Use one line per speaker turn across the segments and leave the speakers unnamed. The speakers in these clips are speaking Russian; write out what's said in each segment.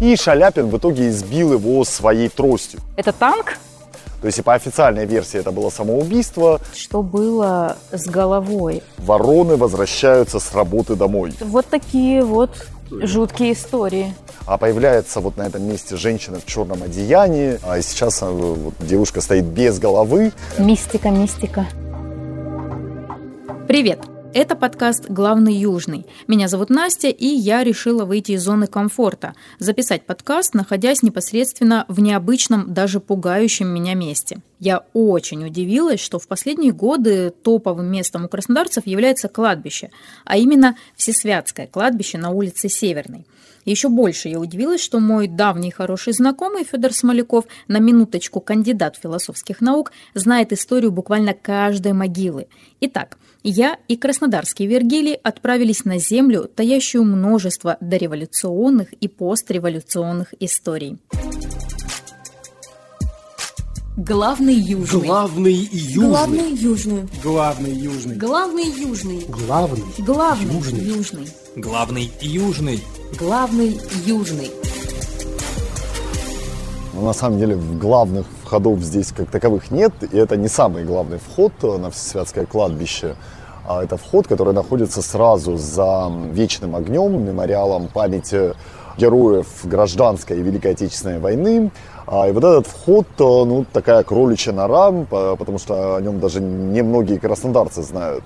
И Шаляпин в итоге избил его своей тростью.
Это танк?
То есть и по официальной версии это было самоубийство.
Что было с головой?
Вороны возвращаются с работы домой.
Вот такие вот жуткие истории.
А появляется вот на этом месте женщина в черном одеянии, а сейчас а, вот, девушка стоит без головы.
Мистика, мистика.
Привет! Это подкаст «Главный Южный». Меня зовут Настя, и я решила выйти из зоны комфорта, записать подкаст, находясь непосредственно в необычном, даже пугающем меня месте. Я очень удивилась, что в последние годы топовым местом у краснодарцев является кладбище, а именно Всесвятское кладбище на улице Северной. Еще больше я удивилась, что мой давний хороший знакомый Федор Смоляков, на минуточку кандидат философских наук, знает историю буквально каждой могилы. Итак, я и краснодарский Вергилий отправились на землю, таящую множество дореволюционных и постреволюционных историй.
Главный южный.
Главный южный.
Главный южный.
Главный южный.
Главный южный.
Главный.
Главный
Южный.
южный.
Главный южный.
Главный южный.
Но на самом деле главных входов здесь как таковых нет, и это не самый главный вход на Всесвятское кладбище, а это вход, который находится сразу за вечным огнем, мемориалом памяти героев гражданской и Великой Отечественной войны. А, и вот этот вход, э, ну, такая кроличья нора, по- потому что о нем даже немногие краснодарцы знают.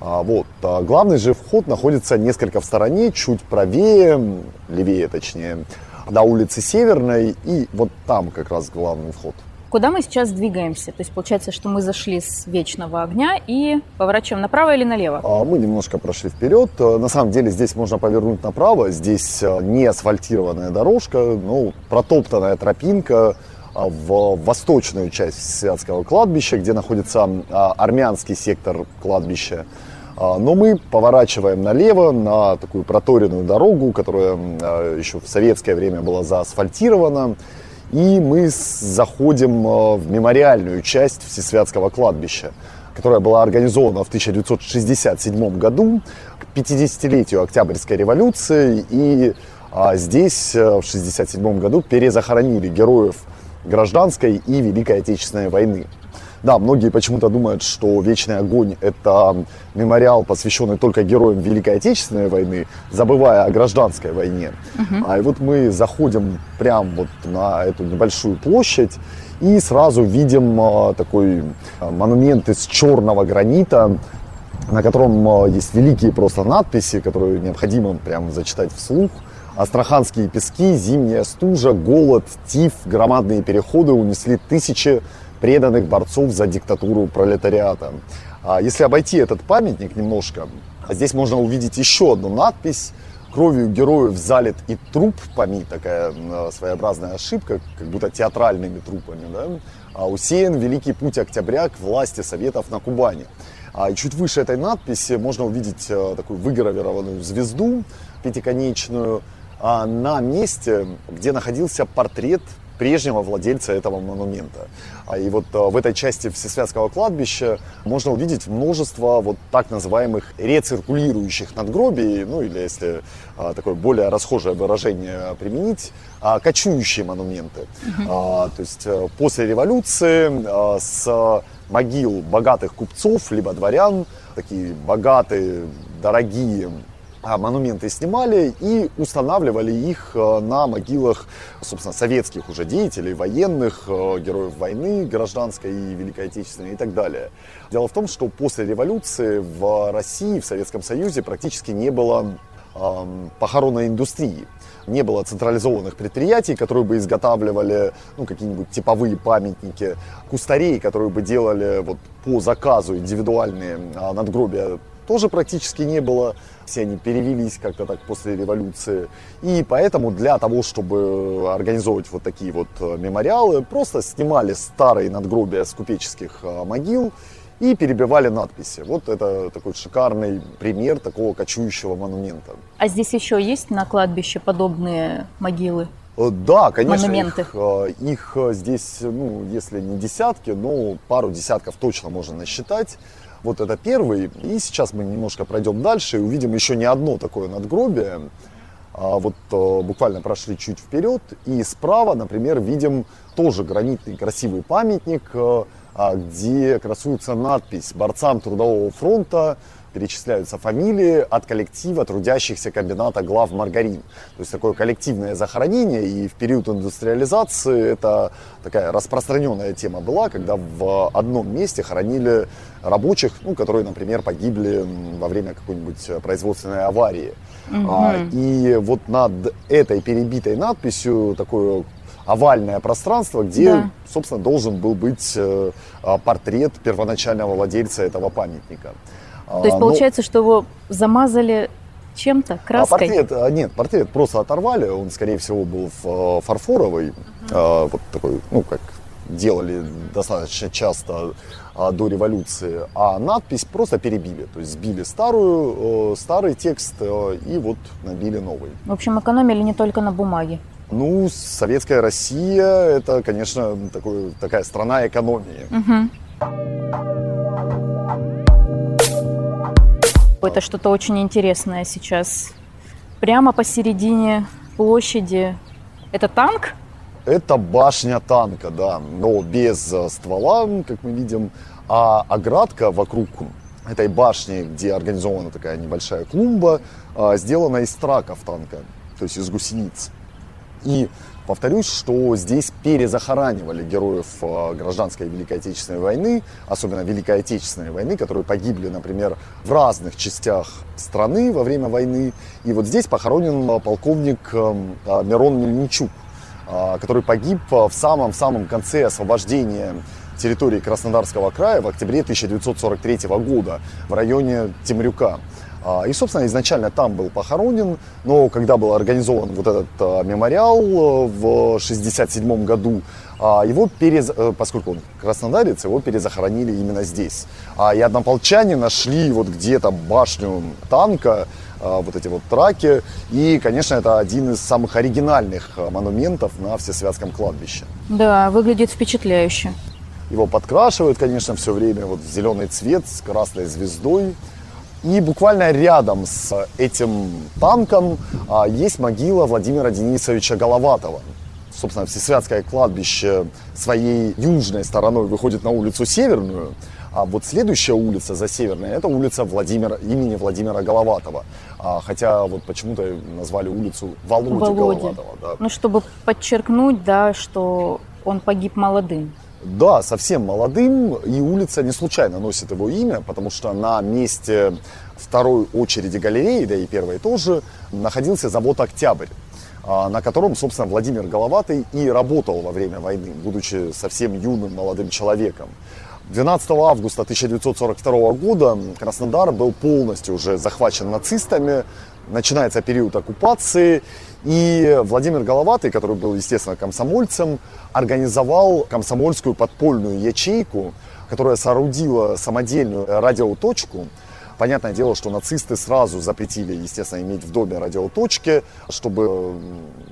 А, Вот. А Главный же вход находится несколько в стороне, чуть правее, левее точнее, на улице Северной, и вот там как раз главный вход.
Куда мы сейчас двигаемся? То есть получается, что мы зашли с вечного огня и поворачиваем направо или налево?
А Мы немножко прошли вперед. Э, На самом деле здесь можно повернуть направо. Здесь э, не асфальтированная дорожка, ну, протоптанная тропинка а, в восточную часть Святского кладбища, где находится а, армянский сектор кладбища. А, Но мы поворачиваем налево на такую проторенную дорогу, которая еще в советское время была заасфальтирована. И мы заходим э, в мемориальную часть Всесвятского кладбища, которая была организована в 1967 году к 50-летию Октябрьской революции. И а, здесь э, в 1967 году перезахоронили героев гражданской и Великой Отечественной войны. Да, многие почему-то думают, что «Вечный огонь» — это мемориал, посвященный только героям Великой Отечественной войны, забывая о гражданской войне. А и вот мы заходим прямо вот на эту небольшую площадь и сразу видим а, такой а, монумент из черного гранита, на котором а, есть великие просто надписи, которые необходимо прям зачитать вслух. Астраханские пески, зимняя стужа, голод, тиф, громадные переходы унесли тысячи преданных борцов за диктатуру пролетариата. А Если обойти этот памятник немножко, здесь можно увидеть еще одну надпись кровью героев залит и труп помит, такая своеобразная ошибка, как будто театральными трупами, да? А усеян великий путь октября к власти Советов на Кубани. А и чуть выше этой надписи можно увидеть э, такую выгравированную звезду пятиконечную а, на месте, где находился портрет прежнего владельца этого монумента. А И вот а, в этой части Всесвятского кладбища можно увидеть множество вот так называемых рециркулирующих надгробий, ну или если а, такое более расхожее выражение применить, кочующие монументы. А, То есть э, после революции с могил богатых купцов либо дворян, такие богатые, дорогие монументы снимали и устанавливали их э, на могилах, собственно, советских уже деятелей, военных, э, героев войны, гражданской и Великой Отечественной и так далее. Дело в том, что после революции в России, в Советском Союзе практически не было похоронной индустрии. Не было централизованных предприятий, которые бы изготавливали ну, какие-нибудь типовые памятники, кустарей, которые бы делали вот, по заказу индивидуальные а, надгробия тоже практически не было. Все они перевелись как-то так после революции. И поэтому для того, чтобы организовывать вот такие вот э, мемориалы, просто снимали старые надгробия с купеческих э, могил и перебивали надписи. Вот это такой шикарный пример такого кочующего монумента.
А здесь еще есть на кладбище подобные могилы?
Э, Да, конечно,
Монументы.
их, их здесь, ну, если не десятки, но пару десятков точно можно насчитать. Вот это первый. И сейчас мы немножко пройдем дальше и увидим еще не одно такое надгробие. А вот э, буквально прошли чуть вперед, и справа, например, видим тоже гранитный красивый памятник, э, а, где красуется надпись «Борцам Трудового фронта перечисляются фамилии от коллектива трудящихся комбината глав маргарин. То есть такое коллективное захоронение, и в период индустриализации это такая распространенная тема была, когда в одном месте хоронили рабочих, ну, которые, например, погибли во время какой-нибудь производственной аварии. Угу. А, и вот над этой перебитой надписью такое овальное пространство, где, да. собственно, должен был быть э, портрет первоначального владельца этого памятника.
То есть а, получается, ну, что его замазали чем-то, краской?
А портрет, а, нет, портрет просто оторвали, он, скорее всего, был э, фарфоровый, uh-huh. вот такой, ну, как делали достаточно часто до революции, а надпись просто перебили, то есть сбили старую, э, старый текст э, и вот набили новый.
В общем, экономили не только на бумаге.
Ну, советская Россия, это, конечно, такой, такая страна экономии. Угу.
Это что-то очень интересное сейчас. Прямо посередине площади. Это танк?
Это башня танка, да, но без э, ствола, как мы видим, а оградка вокруг этой башни, где организована такая небольшая клумба, а, сделана из траков танка, то есть из гусениц. И Повторюсь, что здесь перезахоранивали героев э, гражданской и Великой Отечественной войны, особенно Великой Отечественной войны, которые погибли, например, в разных частях страны во время войны. И вот здесь похоронен э, полковник э, Мирон Мельничук, который погиб в самом-самом конце освобождения территории Краснодарского края в октябре 1943 года в районе Темрюка. А, и, собственно, изначально там был похоронен, но когда был организован вот этот а, мемориал э, в 1967 году, а, его перез... Э, поскольку он краснодарец, его перезахоронили именно здесь. И однополчане нашли вот где-то башню танка, вот эти вот траки. И, конечно, это один из самых оригинальных монументов на Всесвятском кладбище.
Да, выглядит впечатляюще.
Его подкрашивают, конечно, все время вот в зеленый цвет с красной звездой. И буквально рядом с этим танком а, есть могила Владимира Денисовича Головатова. Собственно, Всесвятское кладбище своей южной стороной выходит на улицу Северную, а вот следующая улица за Северной, это улица Владимира, имени Владимира Головатова. А, хотя вот почему-то назвали улицу Володи, Володи. Головатова.
Да. Ну, чтобы подчеркнуть, да, что он погиб молодым.
Да, совсем молодым, и улица не случайно носит его имя, потому что на месте второй очереди галереи, да и первой тоже, находился завод «Октябрь», а, на котором, собственно, Владимир Головатый и работал во время войны, будучи совсем юным молодым человеком. 12 августа 1942 года Краснодар был полностью уже захвачен нацистами, начинается период оккупации, и Владимир Головатый, который был, естественно, комсомольцем, организовал комсомольскую подпольную ячейку, которая соорудила самодельную радиоточку. Понятное дело, что нацисты сразу запретили, естественно, иметь в доме радиоточки, чтобы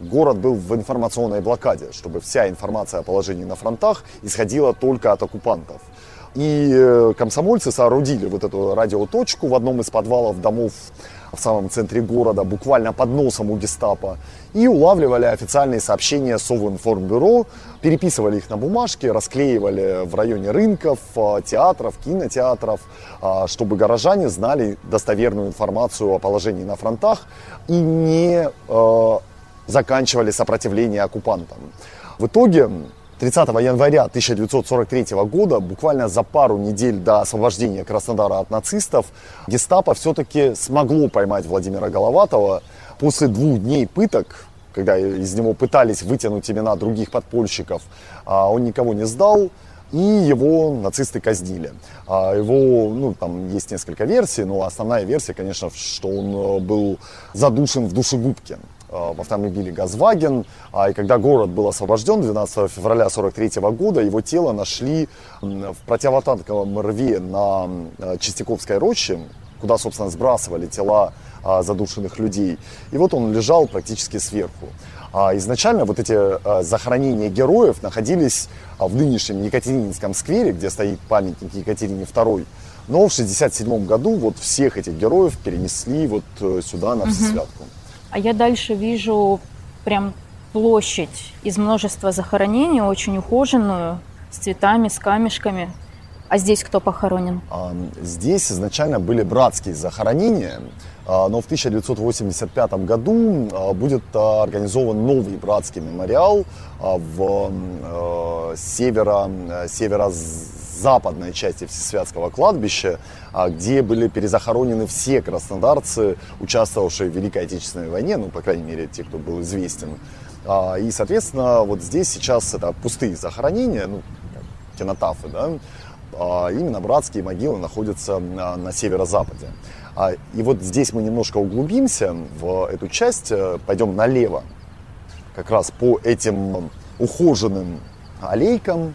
город был в информационной блокаде, чтобы вся информация о положении на фронтах исходила только от оккупантов. И э, комсомольцы соорудили вот эту радиоточку в одном из подвалов домов в самом центре города, буквально под носом у гестапо, и улавливали официальные сообщения Совинформбюро, переписывали их на бумажке, расклеивали в районе рынков, а, театров, кинотеатров, а, чтобы горожане знали достоверную информацию о положении на фронтах и не а, заканчивали сопротивление оккупантам. В итоге 30 января 1943 года, буквально за пару недель до освобождения Краснодара от нацистов, гестапо все-таки смогло поймать Владимира Головатова. После двух дней пыток, когда из него пытались вытянуть имена других подпольщиков, а, он никого не сдал, и его нацисты казнили. А, его, ну, там есть несколько версий, но основная версия, конечно, что он э, был задушен в душегубке. Э, в автомобиле «Газваген». А, и когда город был освобожден 12 февраля 1943 года, его тело нашли в противотанковом рве на э, Чистяковской роще, куда, собственно, сбрасывали тела а, задушенных людей. И вот он лежал практически сверху. А изначально вот эти э, захоронения героев находились в нынешнем Екатерининском сквере, где стоит памятник Екатерине II. Но в 1967 году вот всех этих героев перенесли вот сюда, на Всесвятку. Угу.
А я дальше вижу прям площадь из множества захоронений, очень ухоженную, с цветами, с камешками. А здесь кто похоронен?
Здесь изначально были братские захоронения, а, но в 1985 году а, будет а, организован новый братский мемориал в э, северо, северо-западной части Всесвятского кладбища, а, где были перезахоронены все краснодарцы, участвовавшие в Великой Отечественной войне, ну, по крайней мере, те, кто был известен. А, И, соответственно, вот здесь сейчас это пустые захоронения, ну, кинотафы, да, а именно братские могилы находятся на, на северо-западе. И вот здесь мы немножко углубимся в эту часть, э, пойдем налево, как раз по этим ухоженным аллейкам.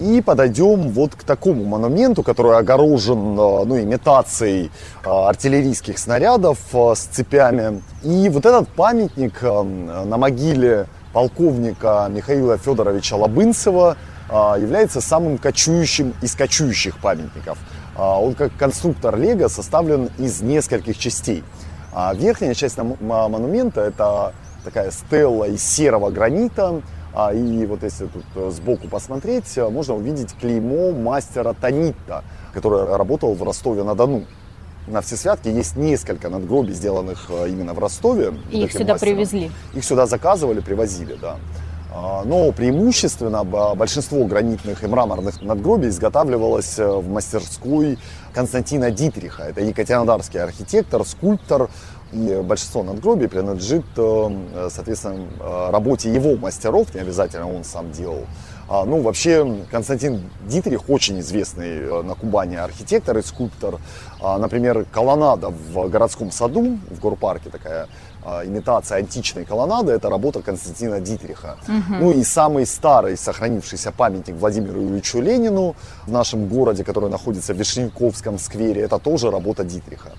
И подойдем вот к такому монументу, который огорожен э, ну, имитацией э, артиллерийских снарядов э, с цепями. И вот этот памятник на могиле полковника Михаила Федоровича Лобынцева является самым кочующим из кочующих памятников. Он как конструктор Лего составлен из нескольких частей. А Верхняя часть монумента это такая стелла из серого гранита. А, И вот если тут э, сбоку посмотреть, э, можно увидеть клеймо мастера Танита, который работал в Ростове-на-Дону. На Всесвятке есть несколько надгробий, сделанных э, именно в Ростове.
И их сюда
мастером.
привезли.
Их сюда заказывали, привозили, да. А, Но преимущественно б- большинство гранитных и мраморных надгробий изготавливалось в мастерской Константина Дитриха. Это екатеринодарский архитектор, скульптор. И большинство надгробий принадлежит, э, соответственно, э, работе его мастеров, не обязательно он сам делал. А, Ну, вообще, Константин Дитрих очень известный э, на Кубани архитектор и скульптор. А, Например, колоннада в городском саду, в горпарке такая, а, имитация античной колоннады, это работа Константина Дитриха. Ну и самый старый сохранившийся памятник Владимиру Ильичу Ленину в нашем городе, который находится в Вишневковском сквере, это тоже работа Дитриха.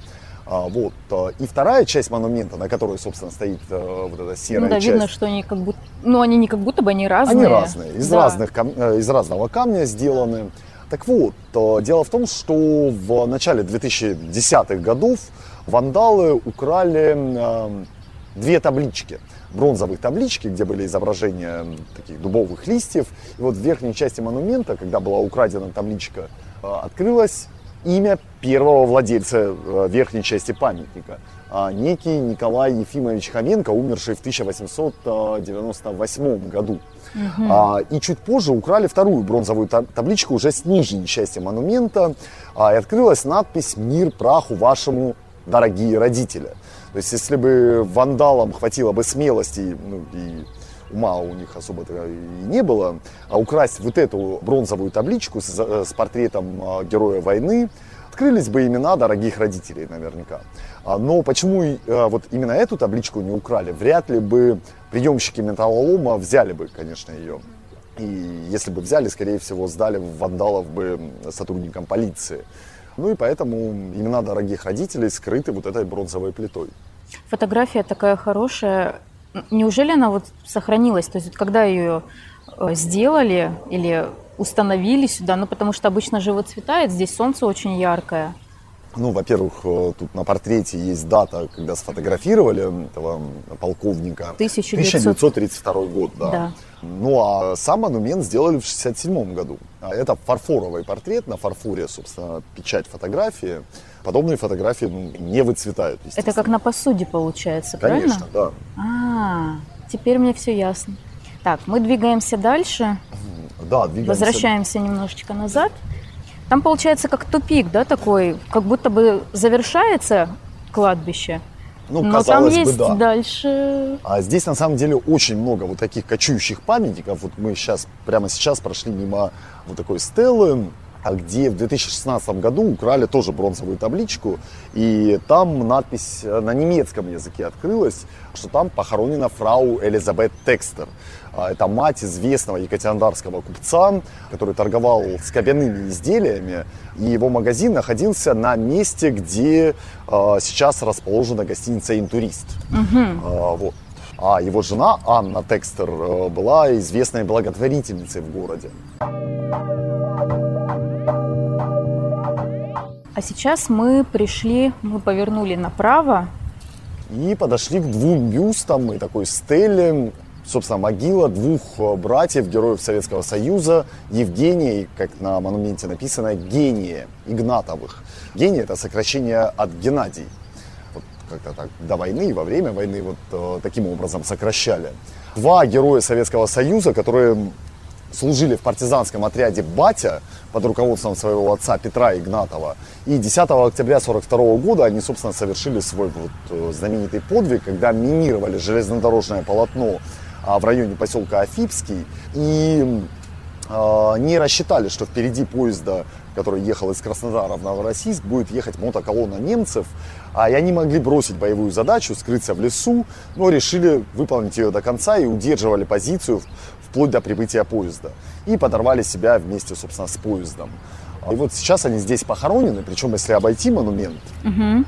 А, Вот. а, И вторая часть монумента, на которой, собственно, стоит э, вот эта серая
Ну да,
часть.
видно, что они как будто... Ну, они не как будто бы, они разные.
Они разные, из,
Да.
разных, кам- э, из разного камня сделаны. Так вот, э, дело в том, что в начале 2010-х годов вандалы украли э, две таблички. Бронзовые таблички, где были изображения таких дубовых листьев. И вот в верхней части монумента, когда была украдена табличка, открылось имя первого владельца э, верхней части памятника. А, Некий Николай Ефимович Хоменко, умерший в 1898 году. А, И чуть позже украли вторую бронзовую та- табличку уже с нижней части монумента. А, И открылась надпись «Мир праху вашему, дорогие родители». То есть, если бы вандалам хватило бы смелости ну, и ума у них особо-то и не было, а украсть вот эту бронзовую табличку с, э, с портретом а, героя войны, открылись бы имена дорогих родителей наверняка. А, Но почему э, вот именно эту табличку не украли, вряд ли бы приемщики металлолома взяли бы, конечно, ее. И если бы взяли, скорее всего, сдали вандалов бы сотрудникам полиции. Ну и поэтому имена дорогих родителей скрыты вот этой бронзовой плитой.
Фотография такая хорошая. Неужели она вот сохранилась? То есть вот когда ее э, сделали или установили сюда, ну потому что обычно же выцветает, здесь солнце очень яркое.
Ну, во-первых, э, тут на портрете есть дата, когда сфотографировали этого полковника.
1900.
1932 год, да.
Да.
Ну, а сам монумент сделали в 67 году. А Это фарфоровый портрет, на фарфоре, собственно, печать фотографии. Подобные фотографии ну, не выцветают,
Это как на посуде получается,
Конечно,
правильно?
да.
А, теперь мне все ясно. Так, мы двигаемся дальше,
Да, двигаемся.
возвращаемся немножечко назад. Там получается как тупик, да, такой, как будто бы завершается кладбище.
Ну,
но там
казалось бы,
есть
да.
дальше
А здесь на самом деле очень много вот таких кочующих памятников. Вот мы сейчас, прямо сейчас прошли мимо вот такой стелы, а где в 2016 году украли тоже бронзовую табличку, и там надпись на немецком языке открылась, что там похоронена фрау Элизабет Текстер. А Это мать известного екатеринодарского купца, который торговал скобяными изделиями, и его магазин находился на месте, где э, сейчас расположена гостиница «Интурист». А, вот. А его жена Анна Текстер э, была известной благотворительницей в городе.
А сейчас мы пришли, мы повернули направо,
и подошли к двум бюстам и такой стеле, собственно, могила двух э, братьев, героев Советского Союза, Евгения, как на монументе написано, Гения Игнатовых. Гений – это сокращение от Геннадий. Вот как-то так до войны во время войны вот э, таким образом сокращали. Два героя Советского Союза, которые служили в партизанском отряде «Батя» под руководством своего отца Петра Игнатова. И 10 октября 1942 года они, собственно, совершили свой вот э, знаменитый подвиг, когда минировали железнодорожное полотно в районе поселка Афипский. И а, не рассчитали, что впереди поезда, который ехал из Краснодара в Новороссийск, будет ехать мотоколонна немцев. А, и они могли бросить боевую задачу, скрыться в лесу, но решили выполнить ее до конца и удерживали позицию вплоть до прибытия поезда. И подорвали себя вместе, собственно, с поездом. И вот сейчас они здесь похоронены, причем если обойти монумент,
Угу.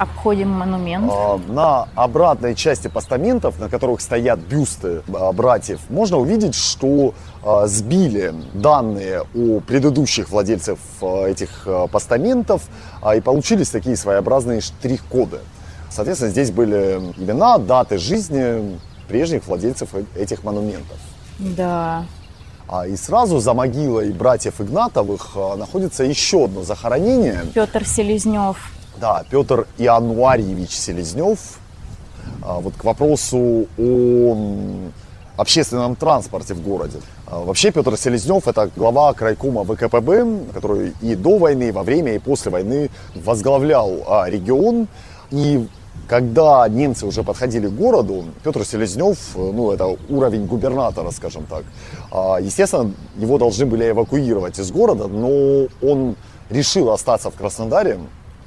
Обходим монумент.
а, на обратной части постаментов, на которых стоят бюсты а, братьев, можно увидеть, что а, сбили данные о предыдущих владельцев этих постаментов, и получились такие своеобразные штрих-коды. Соответственно, здесь были имена, даты жизни прежних владельцев э- этих монументов.
Да.
А, И сразу за могилой братьев Игнатовых находится еще одно захоронение.
Петр Селезнев.
Да, Петр Иануарьевич Селезнев. А, Вот к вопросу о общественном транспорте в городе. А, Вообще Петр Селезнев это глава крайкома ВКПБ, который и до войны, и во время, и после войны возглавлял а, регион. И когда немцы уже подходили к городу, Петр Селезнев, э, ну это уровень губернатора, скажем так, естественно, его должны были эвакуировать из города, но он решил остаться в Краснодаре,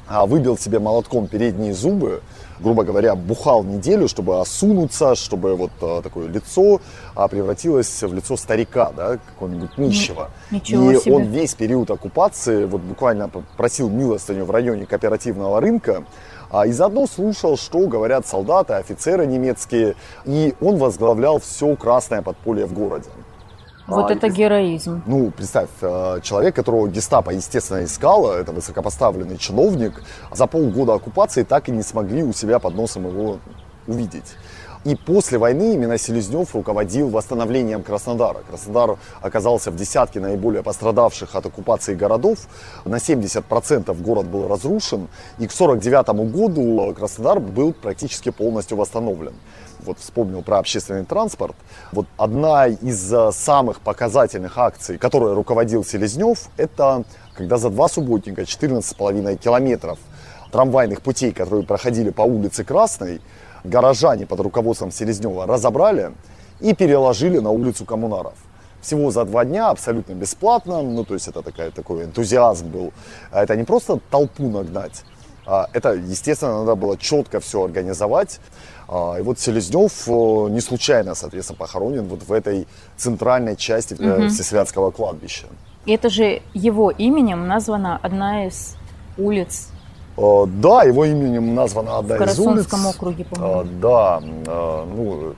выбил себе молотком передние зубы, грубо говоря, бухал неделю, чтобы осунуться, чтобы вот а, такое лицо а, превратилось в лицо старика, да, какого-нибудь нищего.
ничего
И
себе.
он весь период оккупации вот буквально просил милостыню в районе кооперативного рынка, а, и заодно слушал, что говорят солдаты, офицеры немецкие, и он возглавлял все красное подполье в городе.
Вот
А,
это героизм.
ну, представь, э, человек, которого гестапо, естественно, искало, это высокопоставленный чиновник, за полгода оккупации так и не смогли у себя под носом его увидеть. И после войны именно Селезнев руководил восстановлением Краснодара. Краснодар оказался в десятке наиболее пострадавших от оккупации городов. На 70% город был разрушен. И к 1949 году Краснодар был практически полностью восстановлен вот вспомнил про общественный транспорт. Вот одна из э, самых показательных акций, которой руководил Селезнев, это когда за два субботника 14,5 километров трамвайных путей, которые проходили по улице Красной, горожане под руководством Селезнева разобрали и переложили на улицу коммунаров. Всего за два дня, абсолютно бесплатно, ну то есть это такая, такой энтузиазм был. А Это не просто толпу нагнать, а это, естественно, надо было четко все организовать. А, И вот Селезнев э, не случайно, соответственно, похоронен вот в этой центральной части э, Всесвятского кладбища.
И это же его именем названа одна из улиц
Да, его именем названа одна
в
из улиц.
Карасунском округе, по-моему.
Да, э, ну,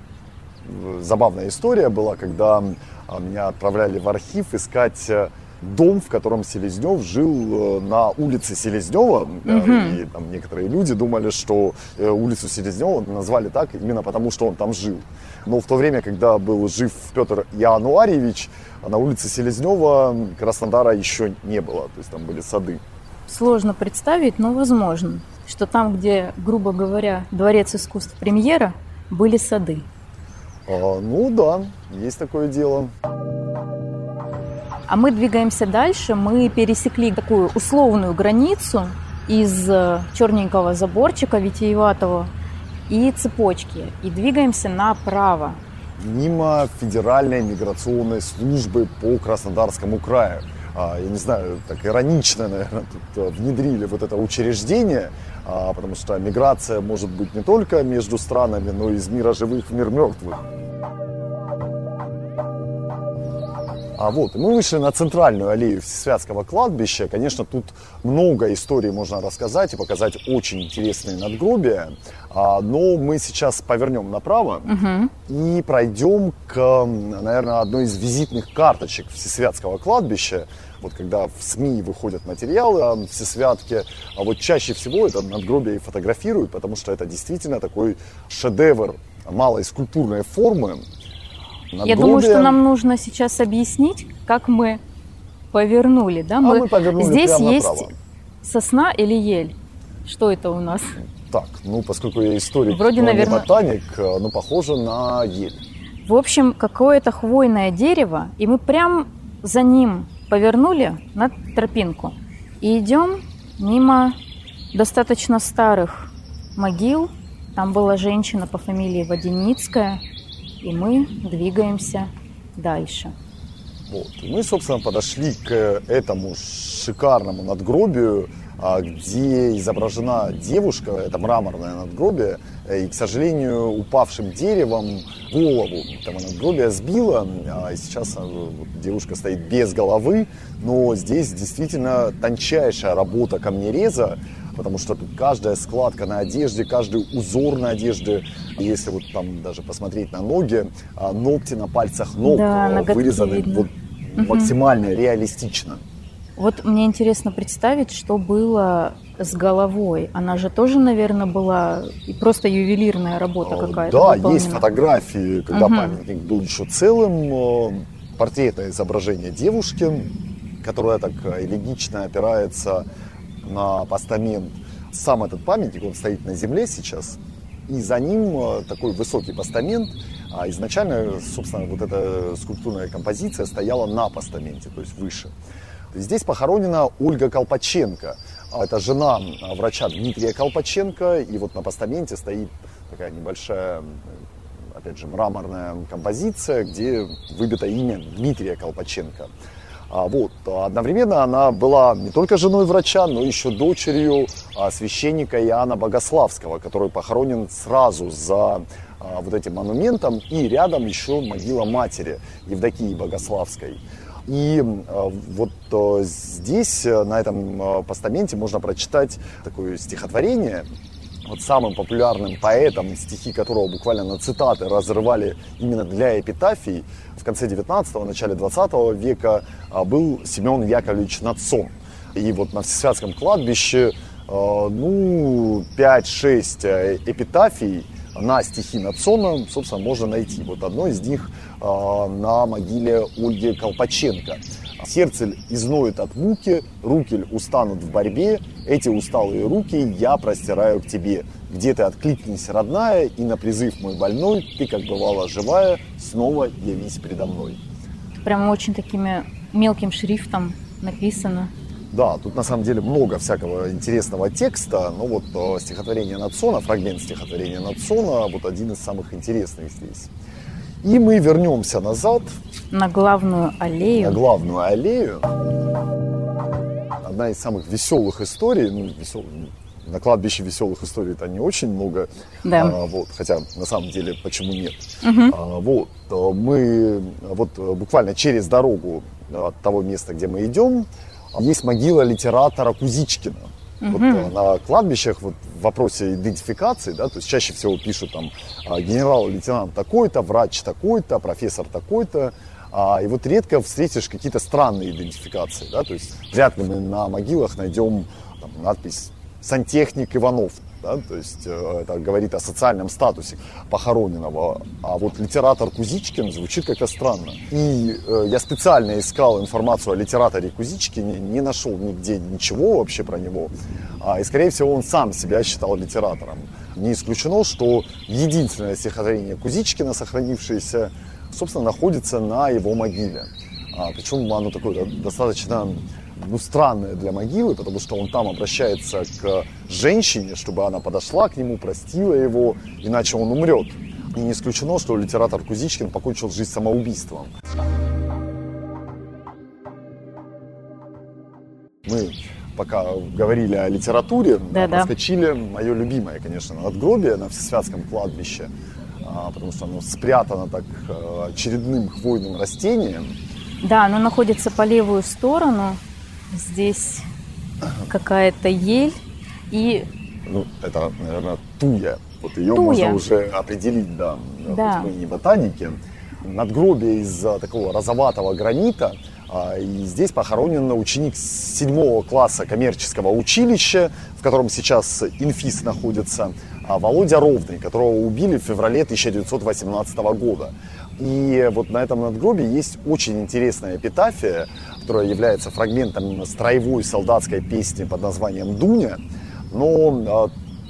э, забавная история была, когда а, меня отправляли в архив искать э, дом, в котором Селезнев жил э, на улице Селезнева. Э, И там некоторые люди думали, что э, улицу Селезнева назвали так именно потому, что он там жил. Но в то время, когда был жив Петр Иануарьевич, на улице Селезнева Краснодара еще не было. То есть там были сады.
Сложно представить, но возможно, что там, где, грубо говоря, дворец искусств премьера, были сады.
А, Ну да, есть такое дело.
А мы двигаемся дальше. Мы пересекли такую условную границу из э, черненького заборчика витиеватого и цепочки. И двигаемся направо.
мимо Федеральной миграционной службы по Краснодарскому краю. А, Я не знаю, так иронично, наверное, тут э, внедрили вот это учреждение, а, потому что миграция может быть не только между странами, но и из мира живых в мир мертвых. А вот, и мы вышли на центральную аллею Всесвятского кладбища. Конечно, тут много историй можно рассказать и показать очень интересные надгробия. А, но мы сейчас повернем направо и пройдем к, наверное, одной из визитных карточек Всесвятского кладбища. Вот когда в СМИ выходят материалы о Всесвятке, а вот чаще всего это надгробие и фотографируют, потому что это действительно такой шедевр малой скульптурной формы.
Я думаю, что нам нужно сейчас объяснить, как мы повернули. Да?
А мы повернули
Здесь
прямо
есть
направо.
сосна или ель? Что это у нас?
Так, ну, поскольку я историк,
Вроде,
но не
наверное-
ботаник, э, ну, похоже на ель.
В общем, какое-то хвойное дерево, и мы прям за ним повернули на тропинку. И идем мимо достаточно старых могил. Там была женщина по фамилии Воденицкая, и мы двигаемся дальше.
Вот. И мы, собственно, подошли к этому шикарному надгробию, где изображена девушка, это мраморное надгробие, э, и, к сожалению, упавшим деревом голову. Этого надгробия сбила, а, сейчас а, вот девушка стоит без головы, но здесь действительно тончайшая работа камнереза, потому что тут каждая складка на одежде, каждый узор на одежде, если вот там даже посмотреть на ноги, а, ногти на пальцах ног
Да,
а, вырезаны вот максимально реалистично.
Вот мне интересно представить, что было с головой. Она же тоже, наверное, была и просто ювелирная работа
Э,
какая-то.
Да,
выполнена.
есть фотографии, когда
Мгм.
памятник был еще целым. э, Портретное изображение девушки, которая так э, элегично опирается на постамент. Сам этот памятник, он стоит на земле сейчас, и за ним э, такой высокий постамент. А изначально, собственно, вот эта скульптурная композиция стояла на постаменте, то есть выше. Здесь похоронена Ольга Колпаченко. А Это жена врача Дмитрия Колпаченко. И вот на постаменте стоит такая небольшая, опять же, мраморная композиция, где выбито имя Дмитрия Колпаченко. А вот, одновременно она была не только женой врача, но еще дочерью а, священника Иоанна Богославского, который похоронен сразу за а, вот этим монументом. И рядом еще могила матери Евдокии Богославской. И э, вот э, здесь, э, на этом э, постаменте, можно прочитать такое стихотворение. Вот самым популярным поэтом, стихи которого буквально на цитаты разрывали именно для эпитафий в конце 19-го, начале 20 века а, был Семен Яковлевич Нацон. И вот на Всесвятском кладбище, ну, 5-6 э, эпитафий на стихи Нацона, собственно, можно найти. Вот одно из них на могиле Ольги Колпаченко. Сердце изноет от муки, руки устанут в борьбе, эти усталые руки я простираю к тебе. Где ты откликнись, родная, и на призыв мой больной, ты, как бывала живая, снова явись предо мной.
Прямо очень такими мелким шрифтом написано.
Да, тут на самом деле много всякого интересного текста, но вот э, стихотворение Нацона, фрагмент стихотворения Нацона, вот один из самых интересных здесь. И мы вернемся назад
На главную аллею.
на главную аллею. Одна из самых веселых историй, ну, весел- на кладбище веселых историй это не очень много,
Да.
А, вот, хотя на самом деле почему нет. А, вот, э, мы вот э, буквально через дорогу от того места, где мы идем, есть могила литератора Кузичкина. Вот, э, на кладбищах вот, в вопросе идентификации, да, то есть чаще всего пишут там а, генерал-лейтенант такой-то, врач такой-то, профессор такой-то. А, и вот редко встретишь какие-то странные идентификации, да, то есть вряд ли мы на могилах найдем там, надпись «Сантехник Иванов», да, то есть э, это говорит о социальном статусе похороненного. А вот литератор Кузичкин звучит как-то странно. И э, я специально искал информацию о литераторе Кузичкине, не нашел нигде ничего вообще про него. А, и, скорее всего, он сам себя считал литератором. Не исключено, что единственное стихотворение Кузичкина, сохранившееся, собственно, находится на его могиле. А, причем оно такое достаточно ну, странное для могилы, потому что он там обращается к женщине, чтобы она подошла к нему, простила его, иначе он умрет. И не исключено, что литератор Кузичкин покончил жизнь самоубийством. Мы пока говорили о литературе,
Да-да.
проскочили мое любимое, конечно, надгробие на Всесвятском кладбище, а, потому что оно спрятано так э, очередным хвойным растением.
Да, оно находится по левую сторону. Здесь какая-то ель. И
Ну, это, наверное, туя. Вот ее
Туя.
можно уже определить, да.
Да.
Хоть мы не ботаники. Надгробие из такого розоватого гранита. А, И здесь похоронен ученик седьмого класса коммерческого училища, в котором сейчас инфис находится, а, Володя Ровный, которого убили в феврале 1918 года. И вот на этом надгробии есть очень интересная эпитафия, которая является фрагментом строевой солдатской песни под названием «Дуня». Но а,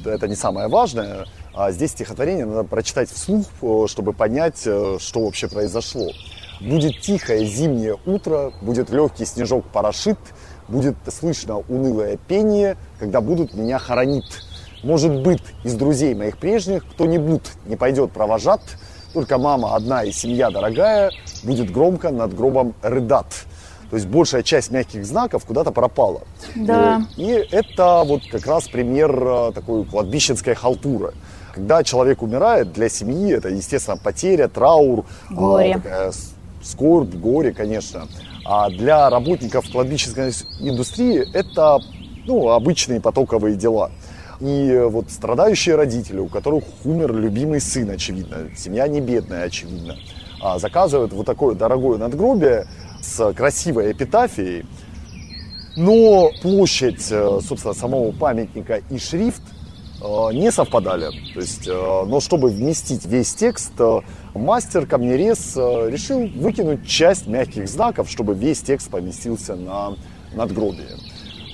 это не самое важное. А здесь стихотворение надо прочитать вслух, э, чтобы понять, э, что вообще произошло. Будет тихое зимнее утро, будет легкий снежок порошит, будет слышно унылое пение, когда будут меня хоронить. Может быть, из друзей моих прежних кто-нибудь не пойдет провожат, только мама одна и семья дорогая будет громко над гробом рыдат. То есть большая часть мягких знаков куда-то пропала.
Да.
Э, И это вот как раз пример э, такой кладбищенской халтуры. Когда человек умирает, для семьи это, естественно, потеря, траур, а,
Горе.
такая скорбь, горе, конечно. А для работников кладбищенской индустрии это ну, обычные потоковые дела. И э, вот страдающие родители, у которых умер любимый сын, очевидно, семья не бедная, очевидно, а, заказывают вот такое дорогое надгробие с красивой эпитафией, но площадь, э, собственно, самого памятника и шрифт э, не совпадали. То есть, но чтобы вместить весь текст, мастер камнерез решил выкинуть часть мягких знаков, чтобы весь текст поместился на надгробие.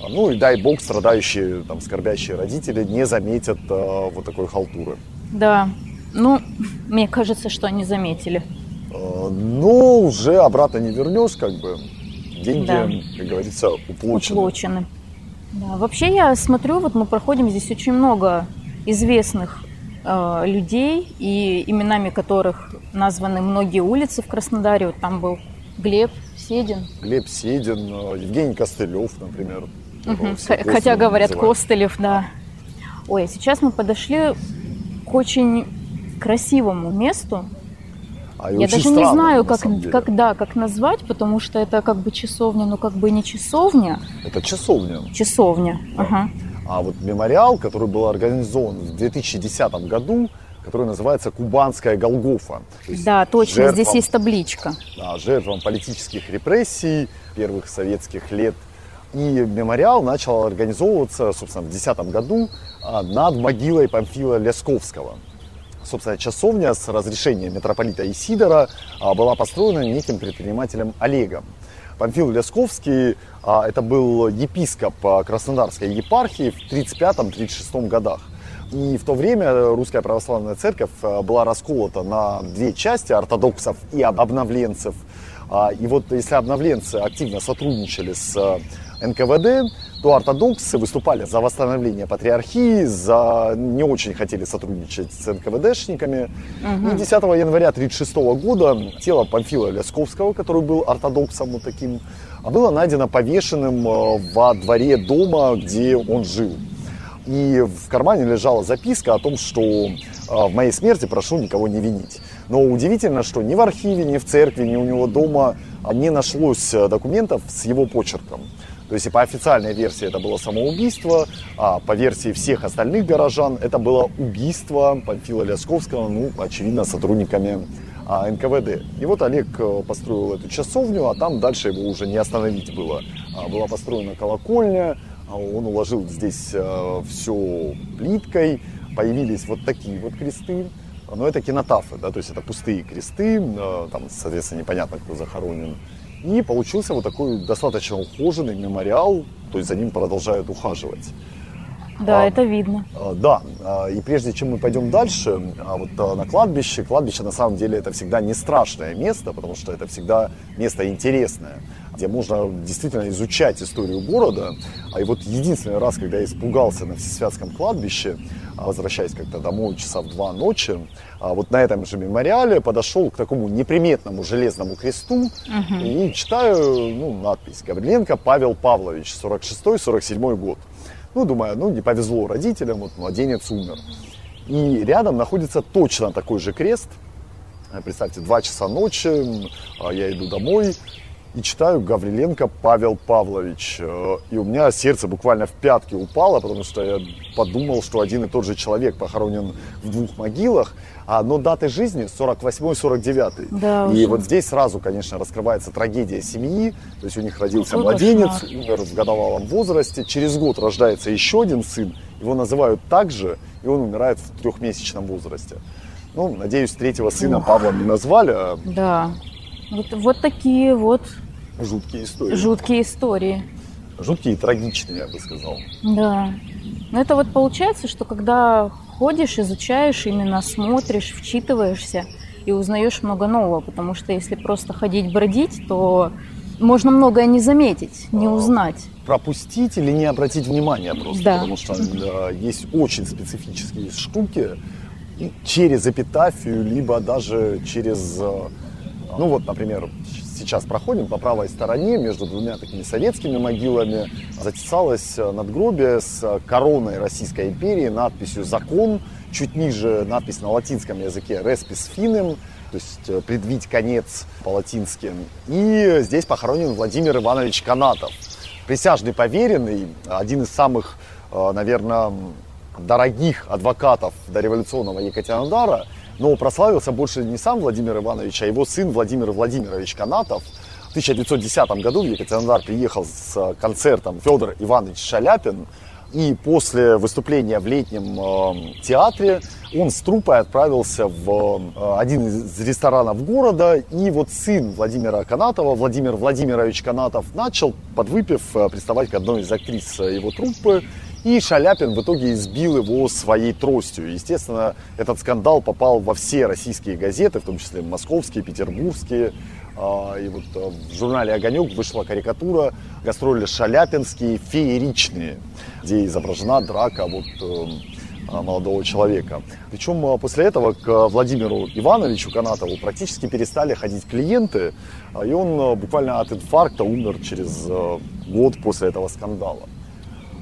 А, Ну и дай бог страдающие, там, скорбящие родители не заметят э, вот такой халтуры.
да, ну, мне кажется, что они заметили.
Э, Но уже обратно не вернешь, как бы. Деньги,
Да.
как говорится, уплочены.
Уплочены. Да, вообще я смотрю, вот мы проходим здесь очень много известных э, людей, и именами которых названы многие улицы в Краснодаре. Вот там был Глеб Седин.
Глеб Седин, Евгений Костылев, например. Косвенно
Хотя говорят
называют.
Костылев, да. Ой, сейчас мы подошли к очень красивому месту.
А
Я даже не
странному,
знаю,
на
как, как, да, как назвать, потому что это как бы часовня, но как бы не часовня.
Это часовня.
Часовня. Ага.
А вот мемориал, который был организован в 2010 году, который называется Кубанская Голгофа. То
Да, точно,
жертвам-
здесь есть табличка.
да, жертвам политических репрессий первых советских лет. И мемориал начал организовываться, собственно, в 2010 году а, над могилой Памфила Лесковского. Собственно, часовня с разрешения митрополита Исидора а, была построена неким предпринимателем Олегом. Памфил Лесковский а, это был епископ Краснодарской епархии в 1935-1936 годах. И в то время русская православная церковь была расколота на две части, ортодоксов и об- обновленцев. И вот если обновленцы активно сотрудничали с НКВД, то ортодоксы выступали за восстановление патриархии, за не очень хотели сотрудничать с НКВДшниками. И 10 января 1936 года тело Памфила Лясковского, который был ортодоксом вот таким, было найдено повешенным э, во дворе дома, где он жил. И в кармане лежала записка о том, что э, в моей смерти прошу никого не винить. Но удивительно, что ни в архиве, ни в церкви, ни у него дома не нашлось э, документов с его почерком. То есть и по официальной версии это было самоубийство, а по версии всех остальных горожан это было убийство Памфила Лясковского, ну, очевидно, сотрудниками а, НКВД. И вот Олег э, построил эту часовню, а там дальше его уже не остановить было. А, Была построена колокольня, а он уложил здесь все плиткой, появились вот такие вот кресты. Но это кинотафы, да, то есть это пустые кресты, э, там, соответственно, непонятно, кто захоронен. И получился вот такой достаточно ухоженный мемориал, то есть за ним продолжают ухаживать.
Да,
А,
это видно.
А, Да, а, и прежде чем мы пойдем дальше, а вот а, на кладбище, кладбище на самом деле это всегда не страшное место, потому что это всегда место интересное, где можно действительно изучать историю города. А и вот единственный раз, когда я испугался на Всесвятском кладбище, а, возвращаясь как-то домой часа в два ночи, а вот на этом же мемориале подошел к такому неприметному железному кресту и читаю ну, надпись «Гавриленко Павел Павлович, 46-47 год». Ну, думаю, ну, не повезло родителям, вот младенец умер. И рядом находится точно такой же крест. Представьте, два часа ночи, а я иду домой, и читаю Гавриленко Павел Павлович. Э, И у меня сердце буквально в пятки упало, потому что я подумал, что один и тот же человек похоронен в двух могилах, а, но даты жизни 48-49.
Да,
и
уже.
вот здесь сразу, конечно, раскрывается трагедия семьи. То есть у них родился
Какой
младенец,
кошмар.
умер в годовалом возрасте. Через год рождается еще один сын. Его называют так же, и он умирает в трехмесячном возрасте. Ну, надеюсь, третьего сына Павлом не назвали, а
Да. Вот, вот такие вот
жуткие истории.
жуткие истории.
Жуткие и трагичные, я бы сказал.
Да. Но это вот получается, что когда ходишь, изучаешь, именно смотришь, вчитываешься и узнаешь много нового, потому что если просто ходить бродить, то можно многое не заметить, не узнать.
Пропустить или не обратить внимания просто,
Да.
потому что да, есть очень специфические штуки через эпитафию, либо даже через, э, ну вот, например, сейчас проходим по правой стороне между двумя такими советскими могилами затесалось э, надгробие с э, короной Российской империи, надписью «Закон», чуть ниже надпись на латинском языке «Респис фinem», то есть э, предвить конец по-латински. И здесь похоронен Владимир Иванович Канатов, присяжный поверенный, один из самых, наверное, дорогих адвокатов дореволюционного Екатеринодара, но прославился больше не сам Владимир Иванович, а его сын Владимир Владимирович Канатов. В 1910 году в Екатеринодар приехал с концертом Федор Иванович Шаляпин, и после выступления в летнем э, театре он с труппой отправился в э, один из ресторанов города. И вот сын Владимира Канатова, Владимир Владимирович Канатов, начал, подвыпив, э, приставать к одной из актрис э, его труппы. И Шаляпин в итоге избил его своей тростью. Естественно, этот скандал попал во все российские газеты, в том числе московские, петербургские. А, И вот э, в журнале «Огонек» вышла карикатура «Гастроли шаляпинские фееричные», где изображена драка вот э, а, молодого человека. Причем после этого к Владимиру Ивановичу Канатову практически перестали ходить клиенты, а, и он буквально от инфаркта умер через год после этого скандала.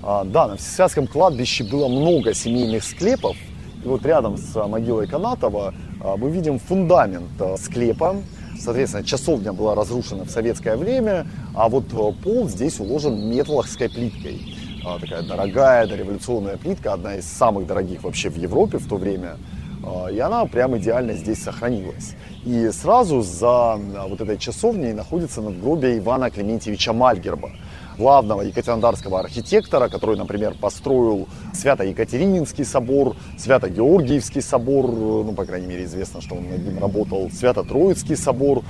А, Да, на Всесвятском кладбище было много семейных склепов. И вот рядом с а, могилой Канатова а, мы видим фундамент склепа. Соответственно, часовня была разрушена в советское время, а вот пол здесь уложен метлахской плиткой. Такая дорогая дореволюционная плитка, одна из самых дорогих вообще в Европе в то время. И она прям идеально здесь сохранилась. И сразу за вот этой часовней находится надгробие Ивана Клементьевича Мальгерба, главного екатеринодарского архитектора, который, например, построил Свято-Екатерининский собор, Свято-Георгиевский собор, ну, по крайней мере, известно, что он над ним работал, Свято-Троицкий собор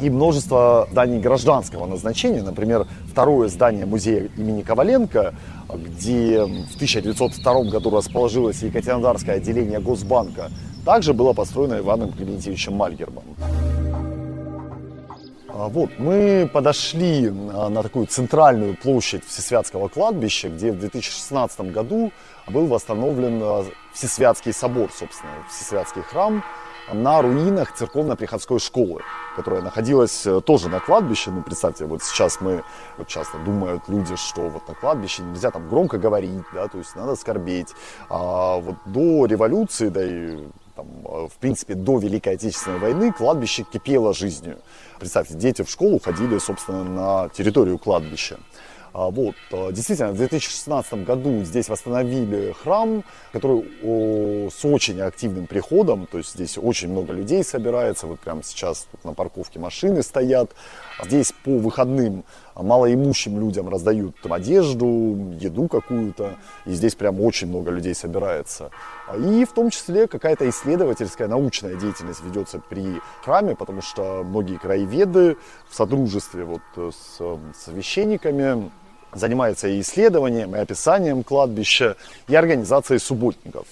и множество зданий гражданского назначения. Например, второе здание музея имени Коваленко, где в 1902 году расположилось Екатеринодарское отделение Госбанка, также было построено Иваном Клементьевичем Мальгербом. А, Вот, мы подошли а, на такую центральную площадь Всесвятского кладбища, где в 2016 году был восстановлен а, Всесвятский собор, собственно, Всесвятский храм на руинах церковно-приходской школы, которая находилась э, тоже на кладбище. Ну, представьте, вот сейчас мы, вот часто думают люди, что вот на кладбище нельзя там громко говорить, да, то есть надо скорбеть. А вот до революции, да и там, э, в принципе, до Великой Отечественной войны кладбище кипело жизнью. Представьте, дети в школу ходили, собственно, на территорию кладбища. А, Вот, э, действительно, в 2016 году здесь восстановили храм, который с очень активным приходом, то есть здесь очень много людей собирается, вот прямо сейчас на парковке машины стоят. Здесь по выходным малоимущим людям раздают там одежду, еду какую-то, и здесь прям очень много людей собирается. И в том числе какая-то исследовательская, научная деятельность ведется при храме, потому что многие краеведы в содружестве вот с э, священниками занимаются и исследованием, и описанием кладбища, и организацией субботников.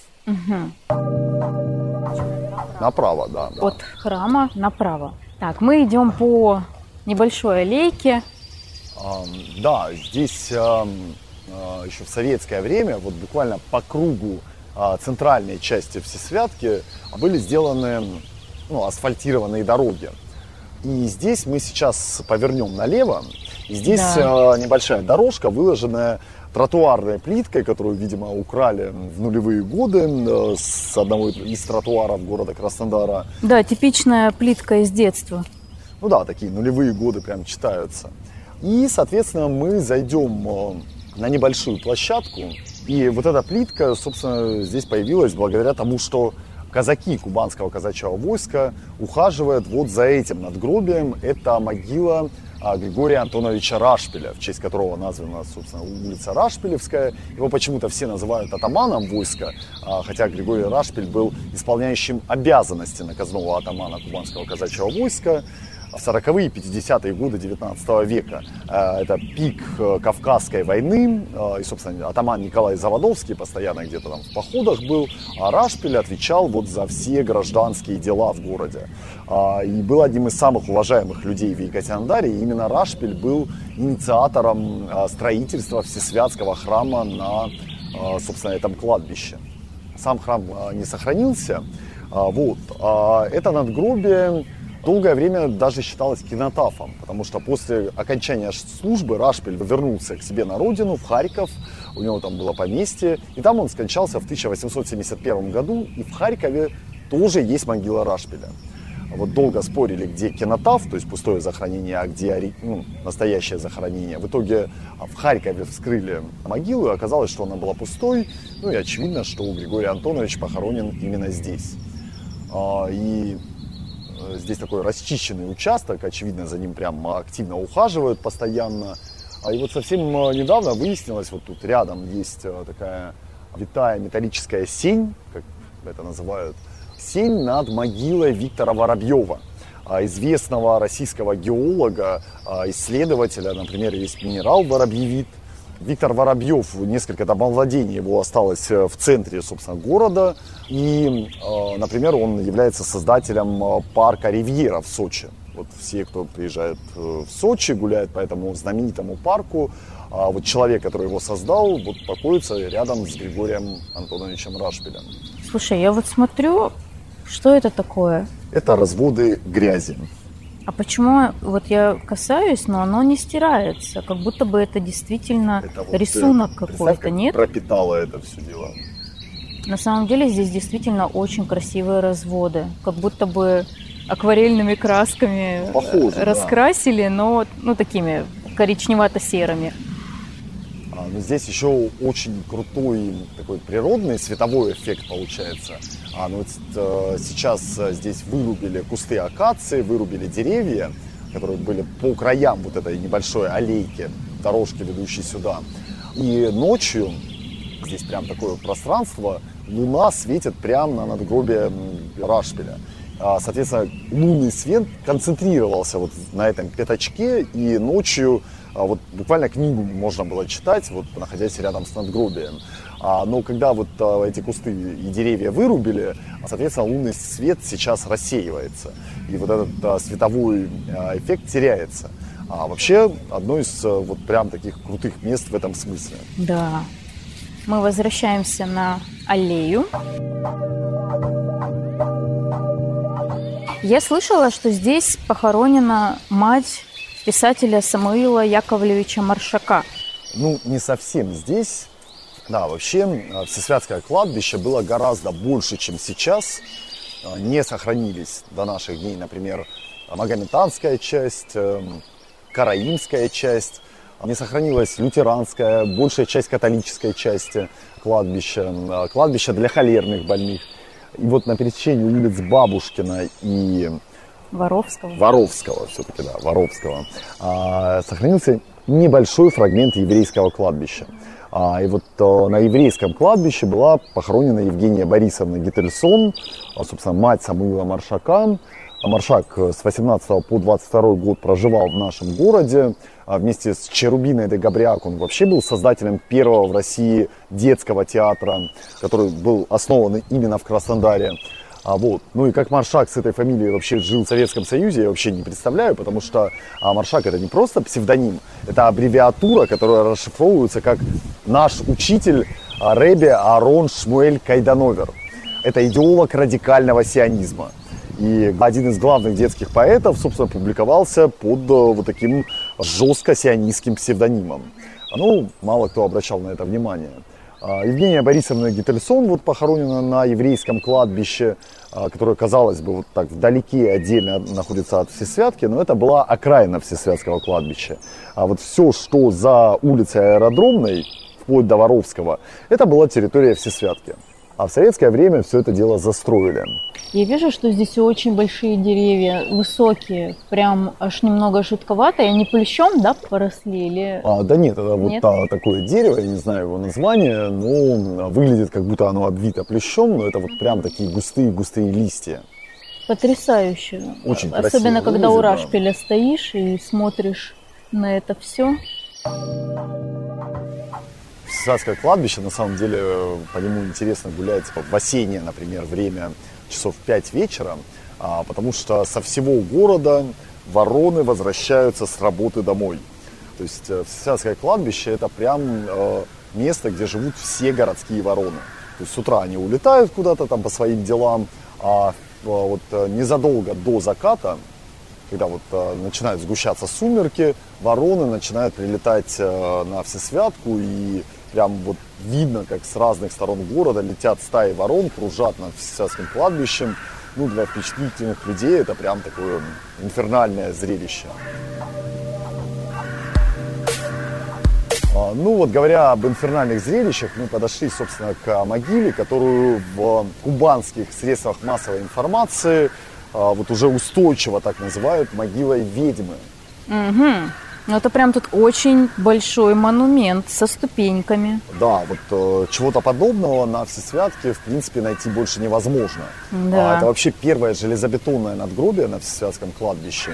Направо, да. да.
От храма направо. Так, мы идем по небольшой аллейке.
Да, здесь а, еще в советское время, вот буквально по кругу а, центральной части Всесвятки были сделаны ну, асфальтированные дороги. И здесь мы сейчас повернем налево. И здесь
Да.
а, небольшая дорожка, выложенная тротуарной плиткой, которую, видимо, украли в нулевые годы э, с одного из тротуаров города Краснодара.
Да, типичная плитка из детства.
Ну да, такие нулевые годы прям читаются. И, соответственно, мы зайдем э, на небольшую площадку. И вот эта плитка, собственно, здесь появилась благодаря тому, что казаки кубанского казачьего войска ухаживают вот за этим надгробием. Это могила а, Григория Антоновича Рашпиля, в честь которого названа, собственно, улица Рашпилевская. Его почему-то все называют атаманом войска, а, хотя Григорий Рашпиль был исполняющим обязанности наказного атамана кубанского казачьего войска 40-е и 50-е годы 19 века. Э, это пик э, Кавказской войны, э, и, собственно, атаман Николай Заводовский постоянно где-то там в походах был, а Рашпиль отвечал вот за все гражданские дела в городе. И был одним из самых уважаемых людей в Екатеринодаре, и именно Рашпиль был инициатором строительства Всесвятского храма на, собственно, этом кладбище. Сам храм не сохранился, вот. Это надгробие долгое время даже считалось кинотафом, потому что после окончания службы Рашпиль вернулся к себе на родину, в Харьков, у него там было поместье, и там он скончался в 1871 году, и в Харькове тоже есть могила Рашпиля. Вот долго спорили, где кинотаф, то есть пустое захоронение, а где ну, настоящее захоронение. В итоге в Харькове вскрыли могилу, и оказалось, что она была пустой. Ну и очевидно, что Григорий Антонович похоронен именно здесь. А, и здесь такой расчищенный участок, очевидно, за ним прям активно ухаживают постоянно. А и вот совсем э, недавно выяснилось, вот тут рядом есть э, такая витая металлическая сень, как это называют, сень над могилой Виктора Воробьева, а, известного российского геолога, а, исследователя, например, есть минерал воробьевит – Виктор Воробьев, несколько там владений его осталось э, в центре, собственно, города. И, э, например, он является создателем э, парка Ривьера в Сочи. Вот все, кто приезжает в Сочи, гуляет по этому знаменитому парку, а вот человек, который его создал, вот покоится рядом с Григорием Антоновичем Рашпилем.
Слушай, я вот смотрю, что это такое?
Это разводы грязи.
А почему вот я касаюсь, но оно не стирается, как будто бы это действительно это вот рисунок какой-то, как нет?
Пропитало это все дело.
На самом деле здесь действительно очень красивые разводы, как будто бы акварельными красками
Похоже,
раскрасили,
да.
но ну такими коричневато-серыми.
Но здесь еще очень крутой такой природный световой эффект получается. А, ну, вот, э, сейчас э, здесь вырубили кусты акации, вырубили деревья, которые были по краям вот этой небольшой аллейки, дорожки, ведущей сюда. И ночью здесь прям такое пространство, луна светит прямо на надгробие Рашпиля. А, соответственно, лунный свет концентрировался вот на этом пятачке, и ночью вот буквально книгу можно было читать, вот находясь рядом с надгробием. А, но когда вот а, эти кусты и деревья вырубили, соответственно, лунный свет сейчас рассеивается. И вот этот а, световой а, эффект теряется. А вообще одно из а, вот прям таких крутых мест в этом смысле.
Да. Мы возвращаемся на аллею. Я слышала, что здесь похоронена мать писателя Самуила Яковлевича Маршака.
Ну, не совсем здесь. Да, вообще Всесвятское кладбище было гораздо больше, чем сейчас. Э, не сохранились до наших дней, например, Магометанская часть, э, Караимская часть. Не сохранилась лютеранская, большая часть католической части кладбища, кладбище для холерных больных. И вот на пересечении улиц Бабушкина и
Воровского.
Воровского, все-таки, да, Воровского. А, сохранился небольшой фрагмент еврейского кладбища. А, и вот а, на еврейском кладбище была похоронена Евгения Борисовна Гительсон, а, собственно, мать Самуила Маршака. Маршак с 18 по 22 год проживал в нашем городе. А вместе с Черубиной де Габриак он вообще был создателем первого в России детского театра, который был основан именно в Краснодаре. А, вот. Ну и как Маршак с этой фамилией вообще жил в Советском Союзе, я вообще не представляю, потому что а, Маршак это не просто псевдоним, это аббревиатура, которая расшифровывается как наш учитель Рэбе Арон Шмуэль Кайдановер. Это идеолог радикального сионизма. И один из главных детских поэтов, собственно, публиковался под э, вот таким жестко сионистским псевдонимом. Ну, мало кто обращал на это внимание. А, Евгения Борисовна Гительсон вот похоронена на еврейском кладбище. А, которая, казалось бы, вот так вдалеке отдельно находится от Всесвятки, но это была окраина Всесвятского кладбища. А вот все, что за улицей Аэродромной, вплоть до Воровского, это была территория Всесвятки. А в советское время все это дело застроили.
Я вижу, что здесь очень большие деревья, высокие, прям аж немного жутковато. И они плющом, да, поросли? Или...
А, да нет, это
Нет?
вот та- такое дерево, я не знаю его название, но выглядит как будто оно обвито плющом, но это вот прям такие густые-густые листья.
Потрясающе.
Очень
Особенно, когда у
выглядит, да.
Рашпиля стоишь и смотришь на это все.
Всесвятское кладбище, на самом деле, э, по нему интересно гулять в осеннее, например, время часов 5 вечера, а, потому что со всего города вороны возвращаются с работы домой. То есть э, Всесвятское кладбище это прям э, место, где живут все городские вороны. То есть с утра они улетают куда-то там по своим делам, а э, вот э, незадолго до заката когда вот э, начинают сгущаться сумерки, вороны начинают прилетать э, на Всесвятку, и прям вот видно, как с разных сторон города летят стаи ворон, кружат над Всесвятским кладбищем. Ну, для впечатлительных людей это прям такое инфернальное зрелище. А, Ну вот говоря об инфернальных зрелищах, мы подошли, собственно, к могиле, которую в кубанских средствах массовой информации а, вот уже устойчиво так называют могилой ведьмы.
Угу. Ну, это прям тут очень большой монумент со ступеньками.
Да, вот э, чего-то подобного на Всесвятке, в принципе, найти больше невозможно.
Да.
А, это вообще первое железобетонное надгробие на Всесвятском кладбище.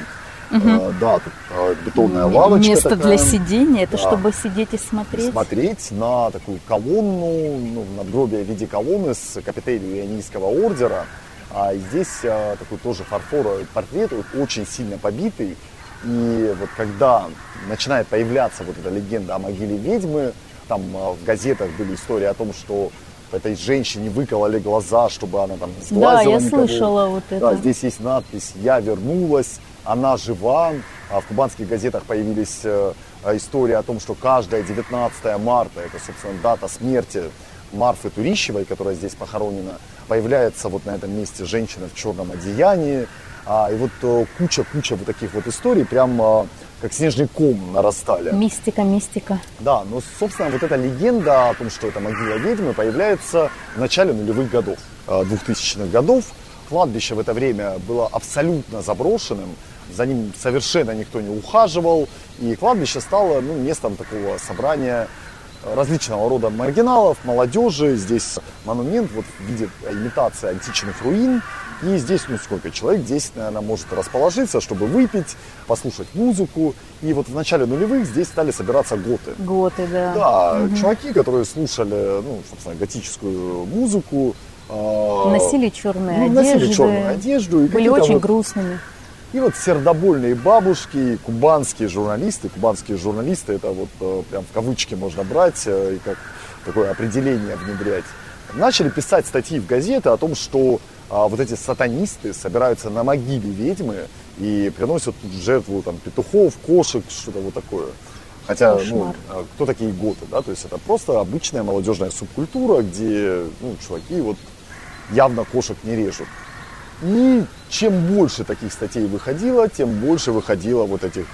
Э, да, тут э, бетонная лавочка
Место
такая.
для сидения, это
Да.
чтобы сидеть и смотреть.
смотреть на такую колонну, ну, надгробие в виде колонны с капителью Ионийского ордера. А здесь а, такой тоже фарфоровый портрет, очень сильно побитый. И вот когда начинает появляться вот эта легенда о могиле ведьмы, там а, в газетах были истории о том, что этой женщине выкололи глаза, чтобы она там не
Да,
сглазила
я
никого.
слышала вот
Да,
это.
здесь есть надпись «Я вернулась», «Она жива». А в кубанских газетах появились э, э, истории о том, что каждое 19 марта, это, собственно, дата смерти Марфы Турищевой, которая здесь похоронена, появляется вот на этом месте женщина в черном одеянии. А, и вот э, куча-куча вот таких вот историй, прям э, как снежный ком нарастали.
Мистика, мистика.
Да, но, собственно, вот эта легенда о том, что это могила ведьмы, появляется в начале нулевых годов, э, 2000-х годов. Кладбище в это время было абсолютно заброшенным, за ним совершенно никто не ухаживал, и кладбище стало ну, местом такого собрания различного рода маргиналов, молодежи. Здесь монумент вот в виде имитации античных руин. И здесь, ну сколько человек, 10, наверное, может расположиться, чтобы выпить, послушать музыку. И вот в начале нулевых здесь стали собираться готы.
Готы, да.
Да, чуваки, которые слушали, ну, собственно, готическую музыку. а,
Носили черные
ну,
одежды.
носили черную одежду. И
Были очень
вот-
грустными.
и вот сердобольные бабушки, кубанские журналисты, кубанские журналисты, это вот э, прям в кавычки можно брать э, и как такое определение внедрять, начали писать статьи в газеты о том, что а, вот эти сатанисты собираются на могиле ведьмы и приносят в жертву там петухов, кошек, что-то вот такое. Хотя, ну,
Кошмар.
а кто такие готы, да, то есть это просто обычная молодежная субкультура, где, ну, чуваки вот явно кошек не режут. И чем больше таких статей выходило, тем больше выходило вот этих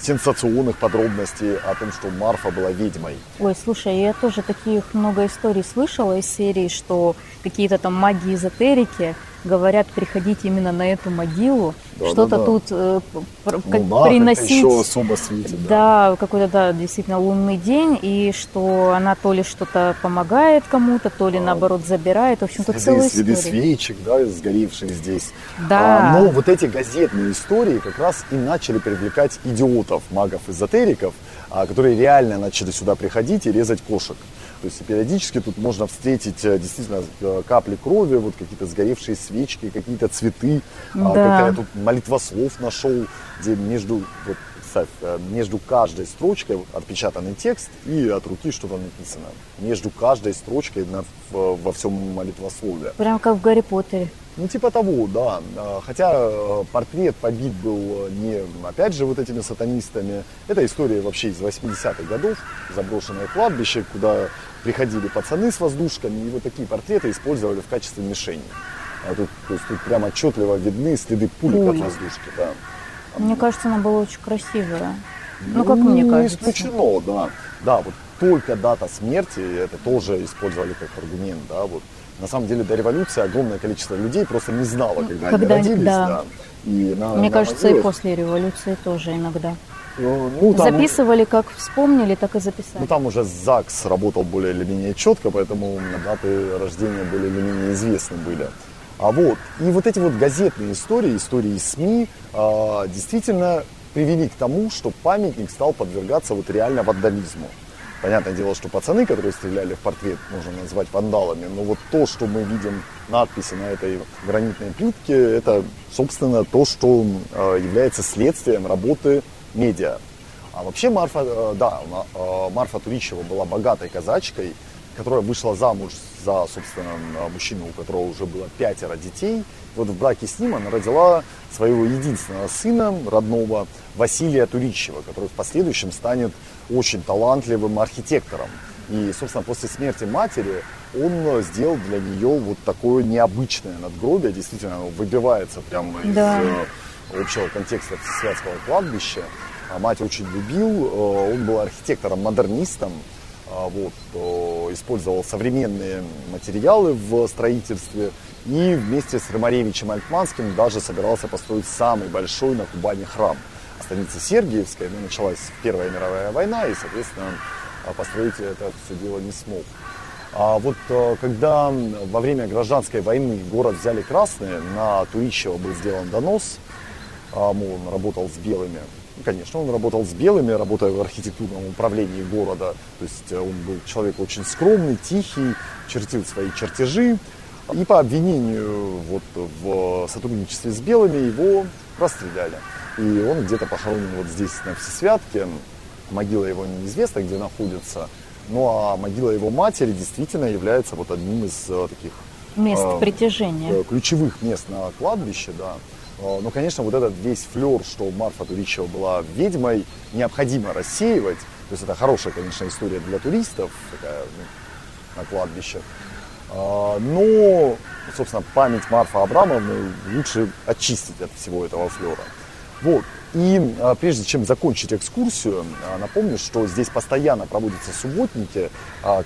сенсационных подробностей о том, что Марфа была ведьмой.
Ой, слушай, я тоже таких много историй слышала из серии, что какие-то там маги-эзотерики говорят приходить именно на эту могилу,
Да,
что-то
да, да.
тут э, пр- как
Луна
приносить.
еще особо светит.
Да, какой-то, да, действительно лунный день, и что она то ли что-то помогает кому-то, то ли наоборот забирает. В общем, тут
Следы,
целая
следы
история.
свечек, да, сгоревших здесь.
Да.
А, но вот эти газетные истории как раз и начали привлекать идиотов, магов-эзотериков, а, которые реально начали сюда приходить и резать кошек. То есть периодически тут можно встретить э, действительно э, капли крови, вот какие-то сгоревшие свечки, какие-то цветы. А,
Да.
как я тут молитвослов нашел, где между, вот, представь, э, между каждой строчкой отпечатанный текст и от руки что-то написано. Между каждой строчкой на- в- во всем молитвослове.
Прям как в Гарри Поттере.
Ну, типа того, да. Хотя портрет побит был не, опять же, вот этими сатанистами. Это история вообще из 80-х годов. Заброшенное кладбище, куда приходили пацаны с воздушками, и вот такие портреты использовали в качестве мишени. А тут, то есть, тут прям отчетливо видны следы пулек от воздушки, да.
Мне кажется, она была очень красивая. Ну, как мне
не
кажется.
исключено, да. Да, вот только дата смерти, это тоже использовали как аргумент, да, вот. На самом деле до революции огромное количество людей просто не знало, когда,
Когда-
они родились,
да.
да. И на-
Мне
на
кажется, и после революции тоже иногда.
э, ну, там,
Записывали, как вспомнили, так и записали.
Ну, там уже ЗАГС работал более или менее четко, поэтому даты рождения более или менее известны были. А вот, и вот эти вот газетные истории, истории СМИ, а, действительно привели к тому, что памятник стал подвергаться вот реально вандализму. Понятное дело, что пацаны, которые стреляли в портрет, можно назвать вандалами, но вот то, что мы видим надписи на этой гранитной плитке, это, собственно, то, что э, является следствием работы медиа. А вообще Марфа, э, да, э, Марфа Туричева была богатой казачкой, которая вышла замуж за, собственно, мужчину, у которого уже было пятеро детей. Вот в браке с ним она родила своего единственного сына, родного, Василия Туричева, который в последующем станет очень талантливым архитектором. И, собственно, после смерти матери он сделал для нее вот такое необычное надгробие. Действительно, оно выбивается прямо из
Да.
э, общего контекста Всесвятского кладбища. А Мать очень любил, э, он был архитектором-модернистом, вот, э, использовал современные материалы в строительстве и вместе с Ромаревичем Альтманским даже собирался построить самый большой на Кубани храм. А станица Сергиевская, ну, началась Первая мировая война, и, соответственно, а, построить это все дело не смог. А вот э, когда во время гражданской войны город взяли красные, на Турищева был сделан донос, а, мол, он работал с белыми. Конечно, он работал с белыми, работая в архитектурном управлении города. То есть э, он был человек очень скромный, тихий, чертил свои чертежи. И по обвинению вот, в сотрудничестве с белыми его расстреляли. И он где-то похоронен вот здесь, на Всесвятке. Могила его неизвестна, где находится. Ну а могила его матери действительно является вот одним из э, таких
Мест
э,
притяжения.
э, ключевых мест на кладбище, да. Э, Но, конечно, вот этот весь флер, что Марфа Туричева была ведьмой, необходимо рассеивать. То есть это хорошая, конечно, история для туристов такая, ну, на кладбище. А, Но, собственно, память Марфы Абрамовны лучше очистить от всего этого флера. Вот. И а, прежде чем закончить экскурсию, напомню, что здесь постоянно проводятся субботники,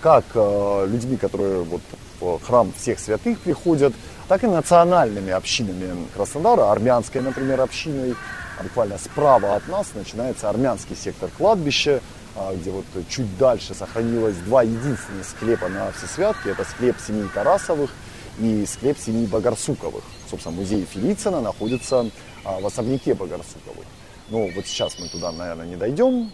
как людьми, которые вот в храм всех святых приходят, так и национальными общинами Краснодара, армянской, например, общиной. Буквально справа от нас начинается армянский сектор кладбища, а, где вот чуть дальше сохранилось два единственных склепа на Всесвятке. Это склеп семьи Тарасовых и склеп семьи Богорсуковых. Собственно, музей Филицына находится а, в особняке Богорсуковых. Ну, вот сейчас мы туда, наверное, не дойдем.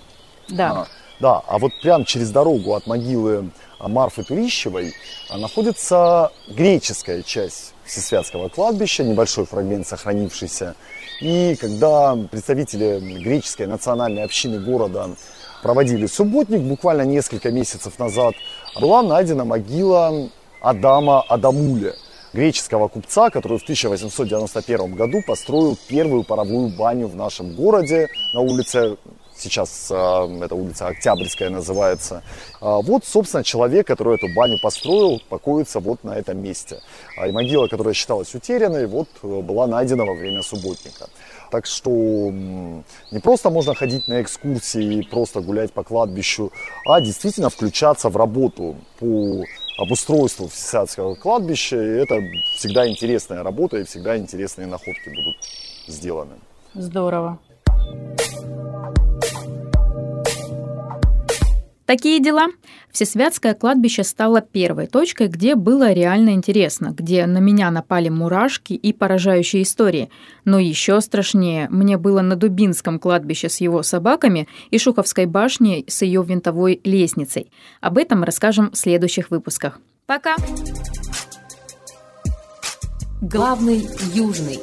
Да.
А, да, а вот прям через дорогу от могилы а, Марфы Турищевой находится греческая часть Всесвятского кладбища, небольшой фрагмент сохранившийся. И когда представители греческой национальной общины города проводили субботник буквально несколько месяцев назад, была найдена могила Адама Адамуля, греческого купца, который в 1891 году построил первую паровую баню в нашем городе на улице сейчас э, эта улица Октябрьская называется. А вот, собственно, человек, который эту баню построил, покоится вот на этом месте. А и могила, которая считалась утерянной, вот э, была найдена во время субботника. Так что не просто можно ходить на экскурсии и просто гулять по кладбищу, а действительно включаться в работу по обустройству Всесадского кладбища. И это всегда интересная работа и всегда интересные находки будут сделаны.
Здорово.
Такие дела. Всесвятское кладбище стало первой точкой, где было реально интересно, где на меня напали мурашки и поражающие истории. Но еще страшнее мне было на Дубинском кладбище с его собаками и Шуховской башней с ее винтовой лестницей. Об этом расскажем в следующих выпусках. Пока!
Главный южный.